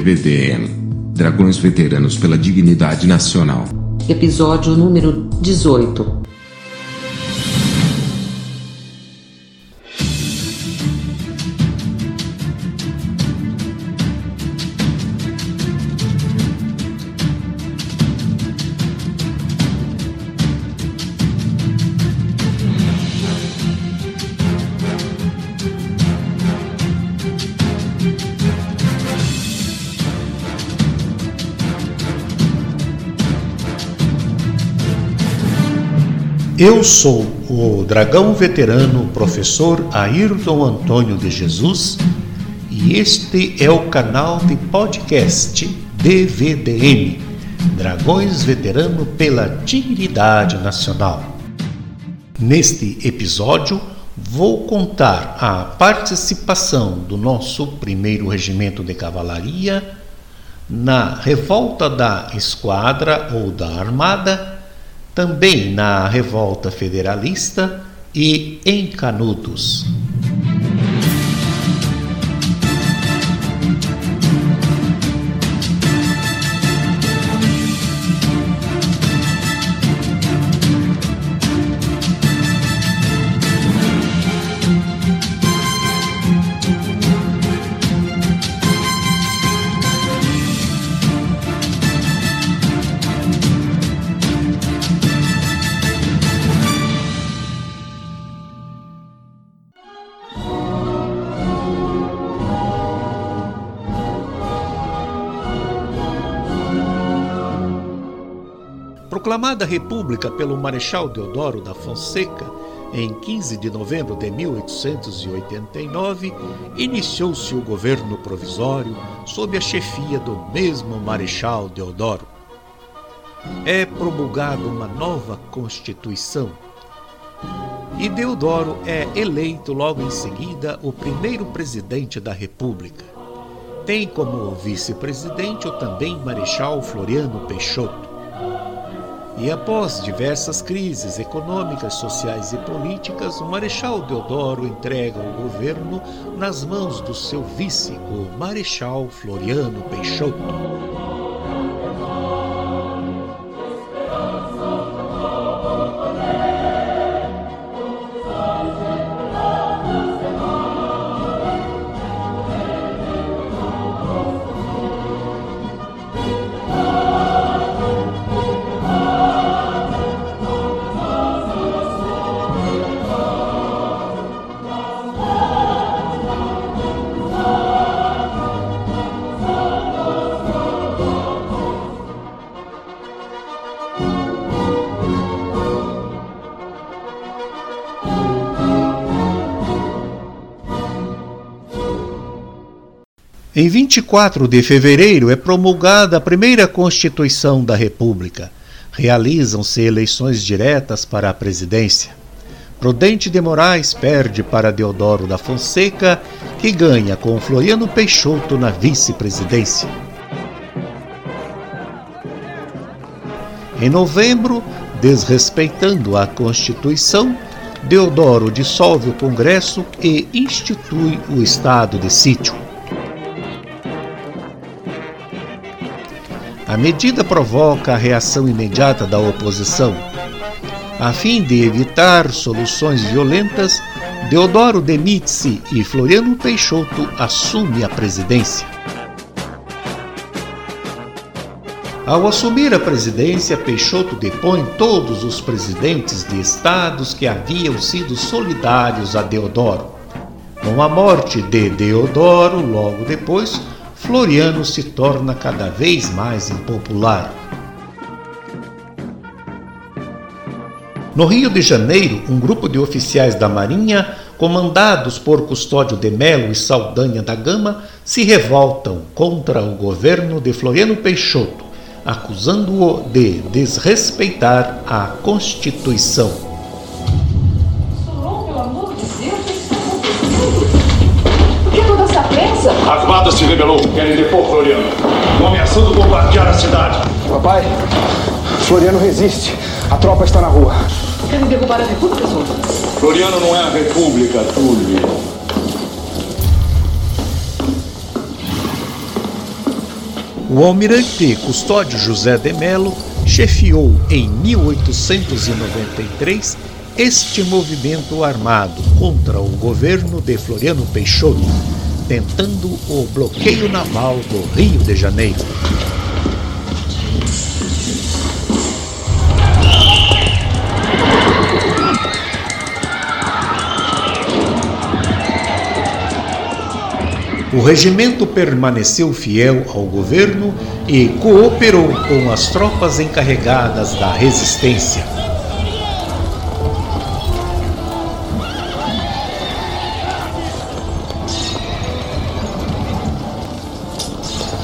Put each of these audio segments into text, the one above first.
DVDM Dragões Veteranos pela Dignidade Nacional. Episódio número 18 Eu sou o dragão veterano professor Ayrton Antônio de Jesus e este é o canal de podcast DVDM Dragões Veterano pela Dignidade Nacional. Neste episódio, vou contar a participação do nosso primeiro regimento de cavalaria na revolta da esquadra ou da armada também na Revolta Federalista e em Canudos. Proclamada República pelo Marechal Deodoro da Fonseca em 15 de novembro de 1889, iniciou-se o governo provisório sob a chefia do mesmo Marechal Deodoro. É promulgada uma nova Constituição e Deodoro é eleito logo em seguida o primeiro presidente da República. Tem como vice-presidente o também Marechal Floriano Peixoto. E após diversas crises econômicas, sociais e políticas, o Marechal Deodoro entrega o governo nas mãos do seu vice, o Marechal Floriano Peixoto. Em 24 de fevereiro é promulgada a primeira Constituição da República. Realizam-se eleições diretas para a presidência. Prudente de Moraes perde para Deodoro da Fonseca, que ganha com Floriano Peixoto na vice-presidência. Em novembro, desrespeitando a Constituição, Deodoro dissolve o Congresso e institui o estado de sítio. A medida provoca a reação imediata da oposição. A fim de evitar soluções violentas, Deodoro demite-se e Floriano Peixoto assume a presidência. Ao assumir a presidência, Peixoto depõe todos os presidentes de estados que haviam sido solidários a Deodoro. Com a morte de Deodoro, logo depois, Floriano se torna cada vez mais impopular. No Rio de Janeiro, um grupo de oficiais da Marinha, comandados por Custódio de Melo e Saldanha da Gama, se revoltam contra o governo de Floriano Peixoto, acusando-o de desrespeitar a Constituição. A armada se rebelou. Querem depor Floriano. Estão ameaçando bombardear a cidade. Papai, Floriano resiste. A tropa está na rua. Querem derrubar a República, senhor? Floriano não é a República, Túlio. O almirante Custódio José de Melo chefiou em 1893 este movimento armado contra o governo de Floriano Peixoto, tentando o bloqueio naval do Rio de Janeiro. O regimento permaneceu fiel ao governo e cooperou com as tropas encarregadas da resistência.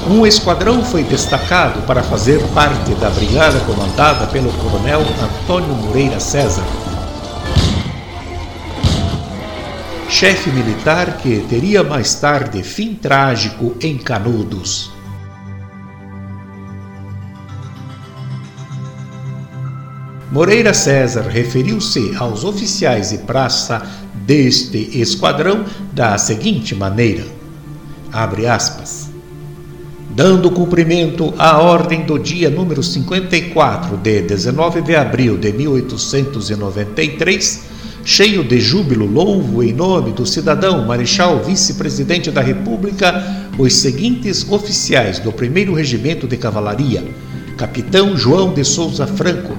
Um esquadrão foi destacado para fazer parte da brigada comandada pelo coronel Antônio Moreira César, chefe militar que teria mais tarde fim trágico em Canudos. Moreira César referiu-se aos oficiais e praça deste esquadrão da seguinte maneira: abre aspas. Dando cumprimento à ordem do dia número 54 de 19 de abril de 1893, cheio de júbilo, louvo em nome do cidadão Marechal Vice-Presidente da República os seguintes oficiais do 1 Regimento de Cavalaria: Capitão João de Souza Franco,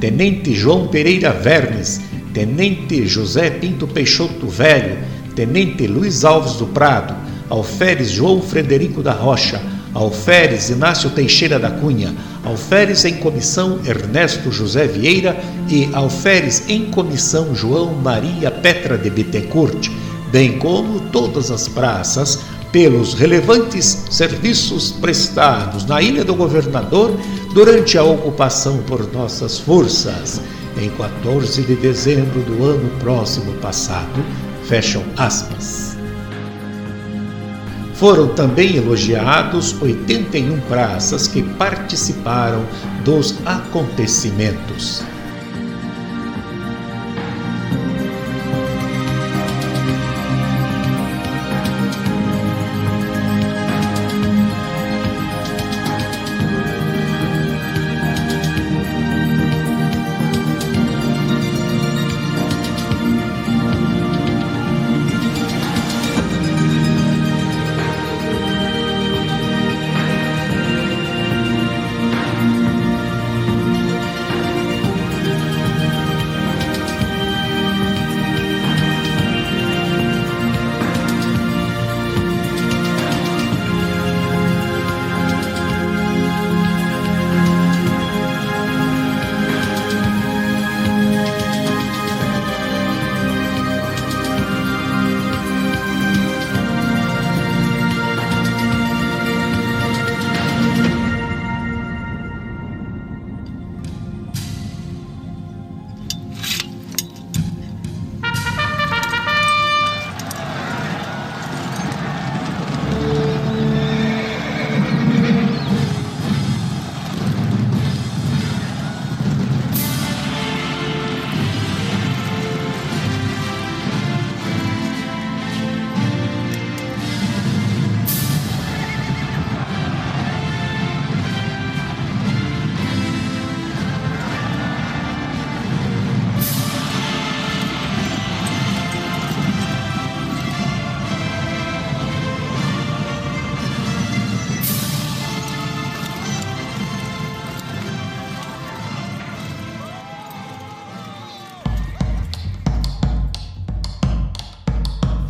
Tenente João Pereira Vernes, Tenente José Pinto Peixoto Velho, Tenente Luiz Alves do Prado, Alferes João Frederico da Rocha, Alferes Inácio Teixeira da Cunha, Alferes em comissão Ernesto José Vieira e Alferes em comissão João Maria Petra de Bittencourt, bem como todas as praças pelos relevantes serviços prestados na Ilha do Governador durante a ocupação por nossas forças em 14 de dezembro do ano próximo passado. Fecham aspas. Foram também elogiados 81 praças que participaram dos acontecimentos.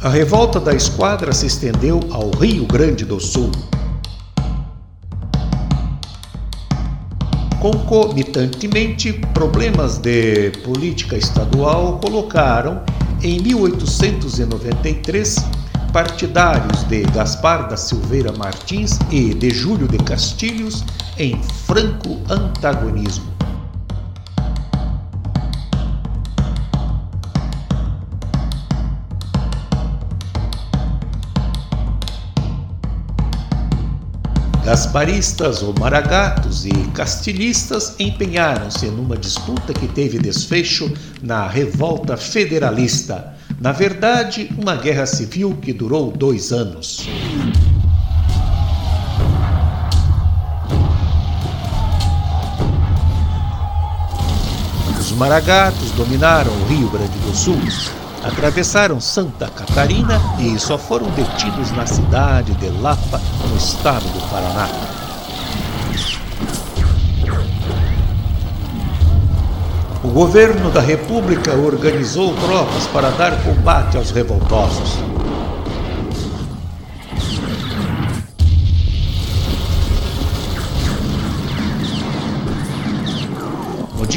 A revolta da esquadra se estendeu ao Rio Grande do Sul. Concomitantemente, problemas de política estadual colocaram, em 1893, partidários de Gaspar da Silveira Martins e de Júlio de Castilhos em franco antagonismo. Gasparistas ou maragatos e castilhistas empenharam-se numa disputa que teve desfecho na revolta federalista. Na verdade, uma guerra civil que durou dois anos. Os maragatos dominaram o Rio Grande do Sul atravessaram Santa Catarina e só foram detidos na cidade de Lapa, no estado do Paraná. O governo da República organizou tropas para dar combate aos revoltosos.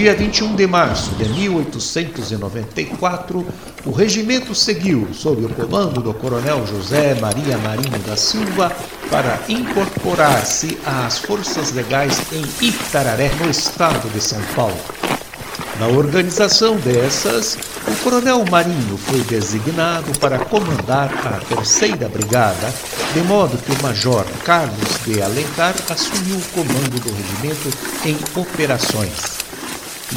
Dia 21 de março de 1894, o regimento seguiu sob o comando do coronel José Maria Marinho da Silva para incorporar-se às forças legais em Itararé, no estado de São Paulo. Na organização dessas, o coronel Marinho foi designado para comandar a terceira brigada, de modo que o major Carlos de Alencar assumiu o comando do regimento em operações.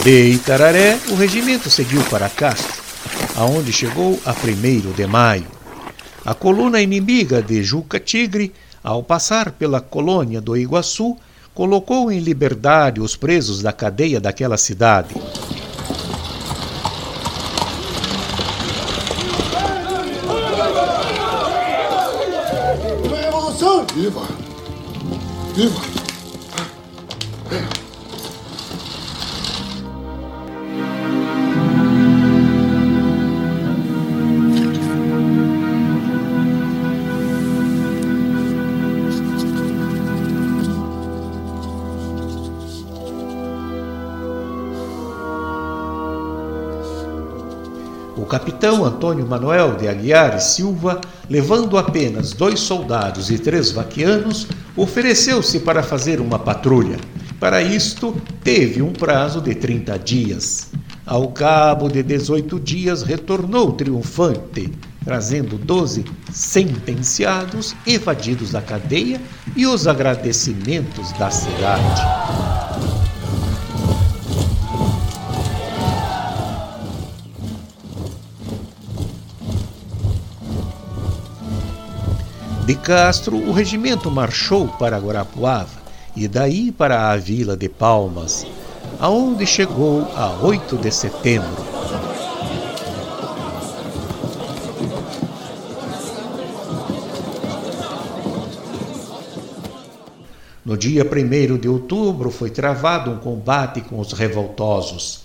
De Itararé, o regimento seguiu para Castro, aonde chegou a 1 de maio. A coluna inimiga de Juca Tigre, ao passar pela colônia do Iguaçu, colocou em liberdade os presos da cadeia daquela cidade. Viva! Viva! O capitão Antônio Manuel de Aguiar e Silva, levando apenas dois soldados e três vaquianos, ofereceu-se para fazer uma patrulha. Para isto, teve um prazo de 30 dias. Ao cabo de 18 dias, retornou triunfante, trazendo 12 sentenciados evadidos da cadeia e os agradecimentos da cidade. De Castro, o regimento marchou para Guarapuava e daí para a vila de Palmas, aonde chegou a 8 de setembro. No dia 1 de outubro foi travado um combate com os revoltosos.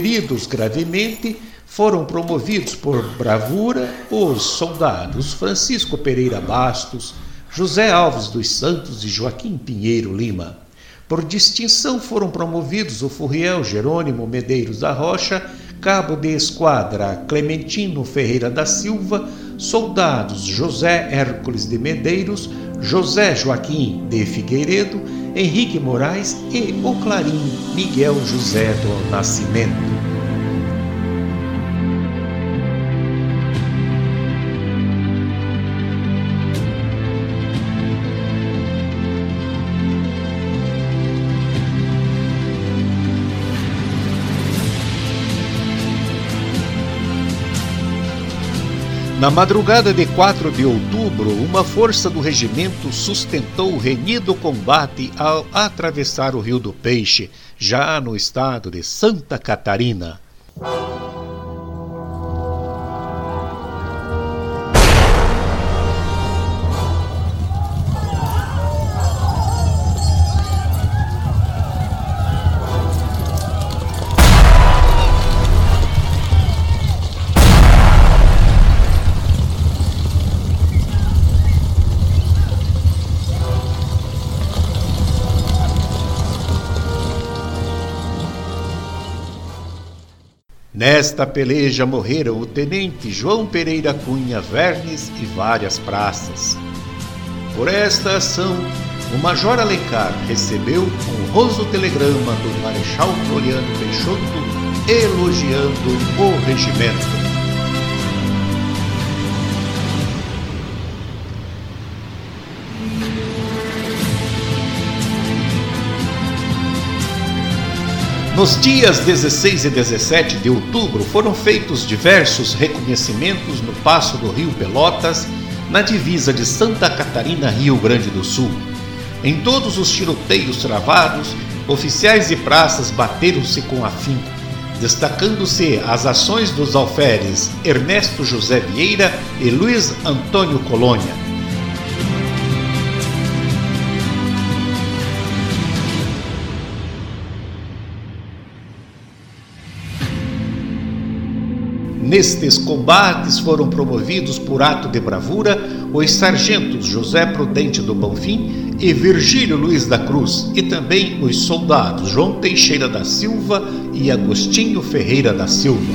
Feridos gravemente, foram promovidos por bravura os soldados Francisco Pereira Bastos, José Alves dos Santos e Joaquim Pinheiro Lima. Por distinção foram promovidos o Furriel Jerônimo Medeiros da Rocha, cabo de esquadra Clementino Ferreira da Silva, soldados José Hércules de Medeiros, José Joaquim de Figueiredo, Henrique Moraes e o Clarim Miguel José do Nascimento. Na madrugada de 4 de outubro, uma força do regimento sustentou o renhido combate ao atravessar o Rio do Peixe, já no estado de Santa Catarina. Nesta peleja morreram o tenente João Pereira Cunha Vernes e várias praças. Por esta ação, o Major Alencar recebeu um honroso telegrama do Marechal Floriano Peixoto elogiando o regimento. Nos dias 16 e 17 de outubro foram feitos diversos reconhecimentos no passo do Rio Pelotas, na divisa de Santa Catarina, Rio Grande do Sul. Em todos os tiroteios travados, oficiais e praças bateram-se com afinco, destacando-se as ações dos alferes Ernesto José Vieira e Luiz Antônio Colônia. Nestes combates foram promovidos por ato de bravura os sargentos José Prudente do Bonfim e Virgílio Luiz da Cruz, e também os soldados João Teixeira da Silva e Agostinho Ferreira da Silva.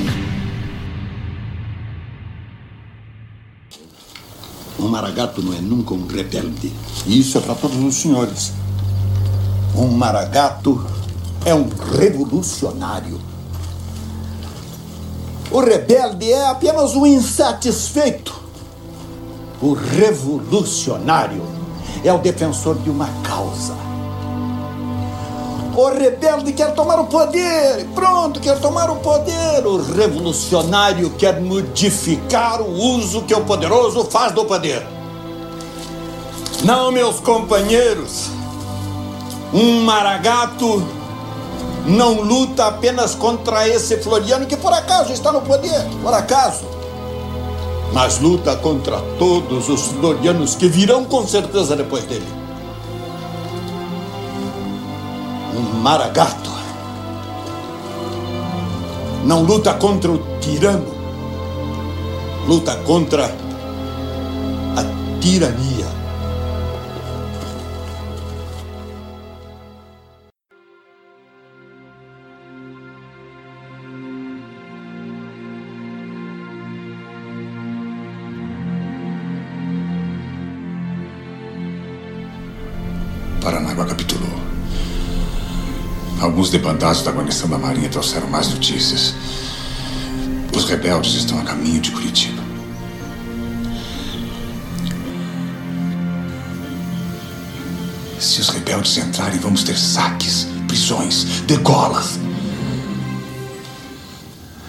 Um maragato não é nunca um rebelde. Isso é para todos os senhores. Um maragato é um revolucionário. O rebelde é apenas um insatisfeito. O revolucionário é o defensor de uma causa. O rebelde quer tomar o poder, pronto, quer tomar o poder. O revolucionário quer modificar o uso que o poderoso faz do poder. Não, meus companheiros, um maragato não luta apenas contra esse Floriano que por acaso está no poder, por acaso, mas luta contra todos os Florianos que virão com certeza depois dele. Um maragato não luta contra o tirano, luta contra a tirania. Alguns debandados da guarnição da Marinha trouxeram mais notícias. Os rebeldes estão a caminho de Curitiba. Se os rebeldes entrarem, vamos ter saques, prisões, degolas.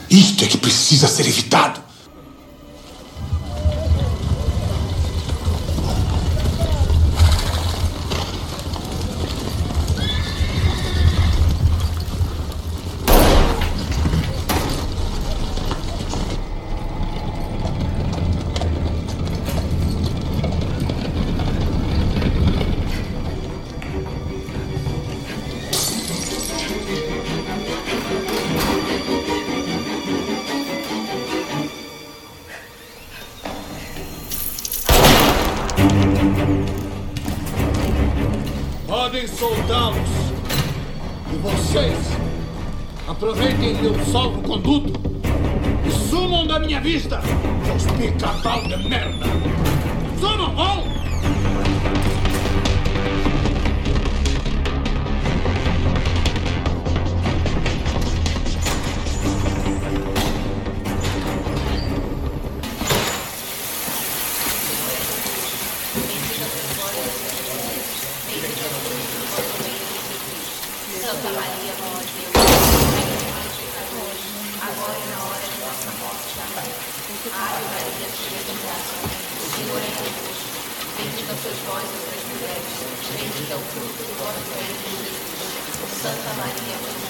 Isto é que precisa ser evitado. Podem soltá-los. E vocês, aproveitem meu salvo-conduto e sumam da minha vista, seus pica-pau de merda. Sumam, vão! Jesus. Santa Maria,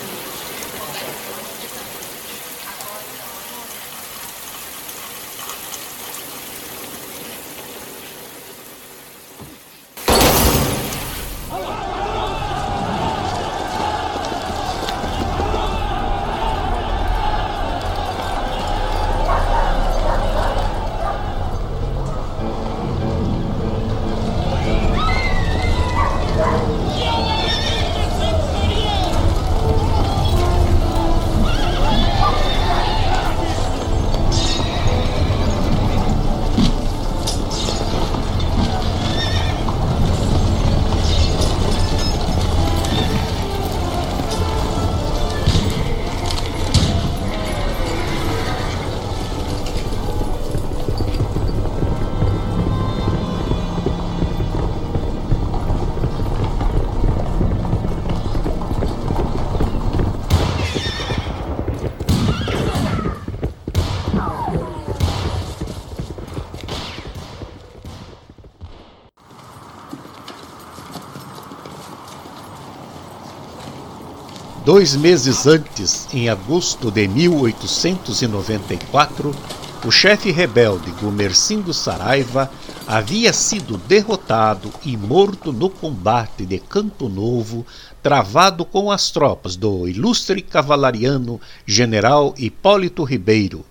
Dois meses antes, em agosto de 1894, o chefe rebelde Gumercindo Saraiva havia sido derrotado e morto no combate de Campo Novo, travado com as tropas do ilustre cavalariano general Hipólito Ribeiro,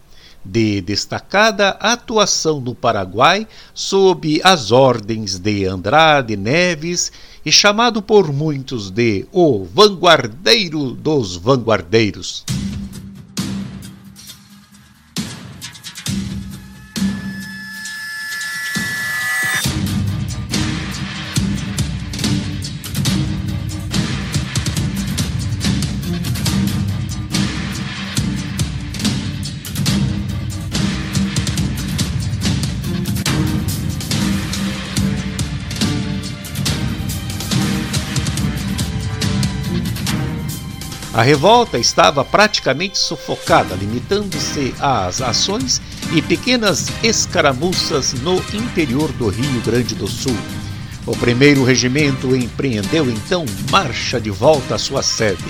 de destacada atuação no Paraguai sob as ordens de Andrade Neves e chamado por muitos de o vanguardeiro dos vanguardeiros. A revolta estava praticamente sufocada, limitando-se às ações e pequenas escaramuças no interior do Rio Grande do Sul. O primeiro regimento empreendeu então marcha de volta à sua sede.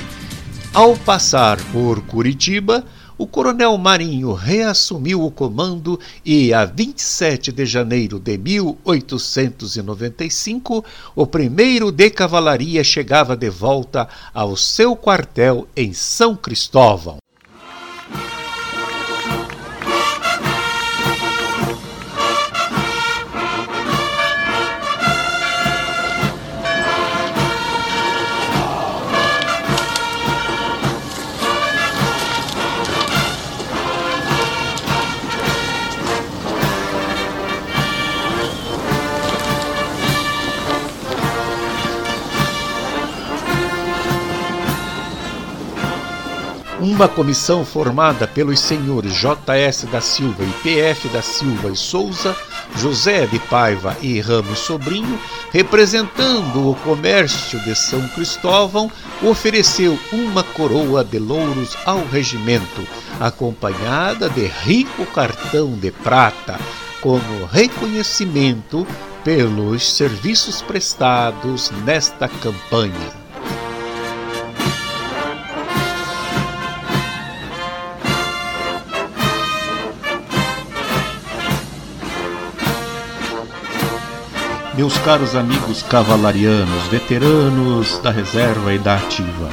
Ao passar por Curitiba, o coronel Marinho reassumiu o comando e, a 27 de janeiro de 1895, o primeiro de cavalaria chegava de volta ao seu quartel em São Cristóvão. Uma comissão formada pelos senhores J.S. da Silva e P.F. da Silva e Souza, José de Paiva e Ramos Sobrinho, representando o comércio de São Cristóvão, ofereceu uma coroa de louros ao regimento, acompanhada de rico cartão de prata, como reconhecimento pelos serviços prestados nesta campanha. Meus caros amigos cavalarianos, veteranos da reserva e da ativa,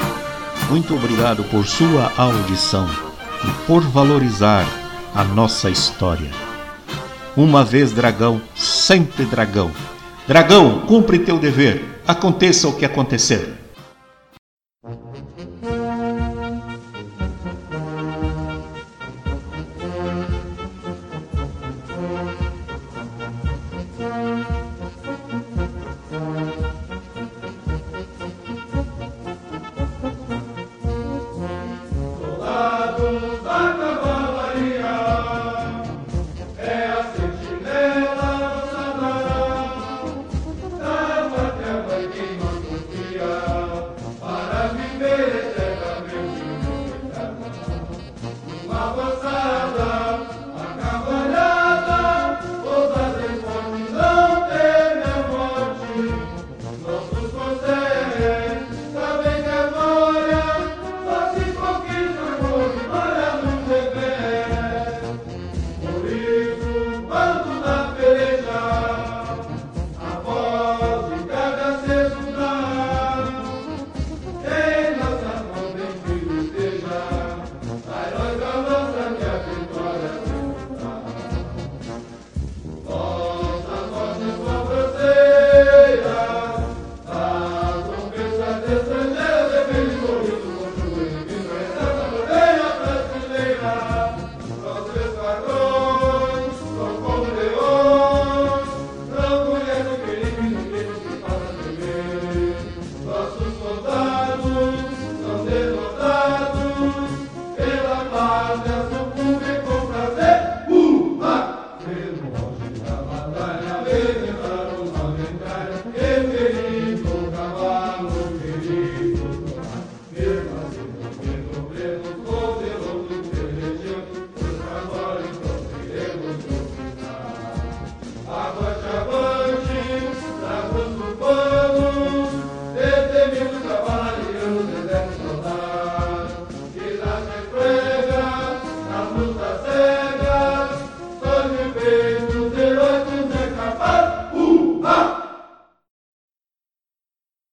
muito obrigado por sua audição e por valorizar a nossa história. Uma vez dragão, sempre dragão. Dragão, cumpre teu dever, aconteça o que acontecer.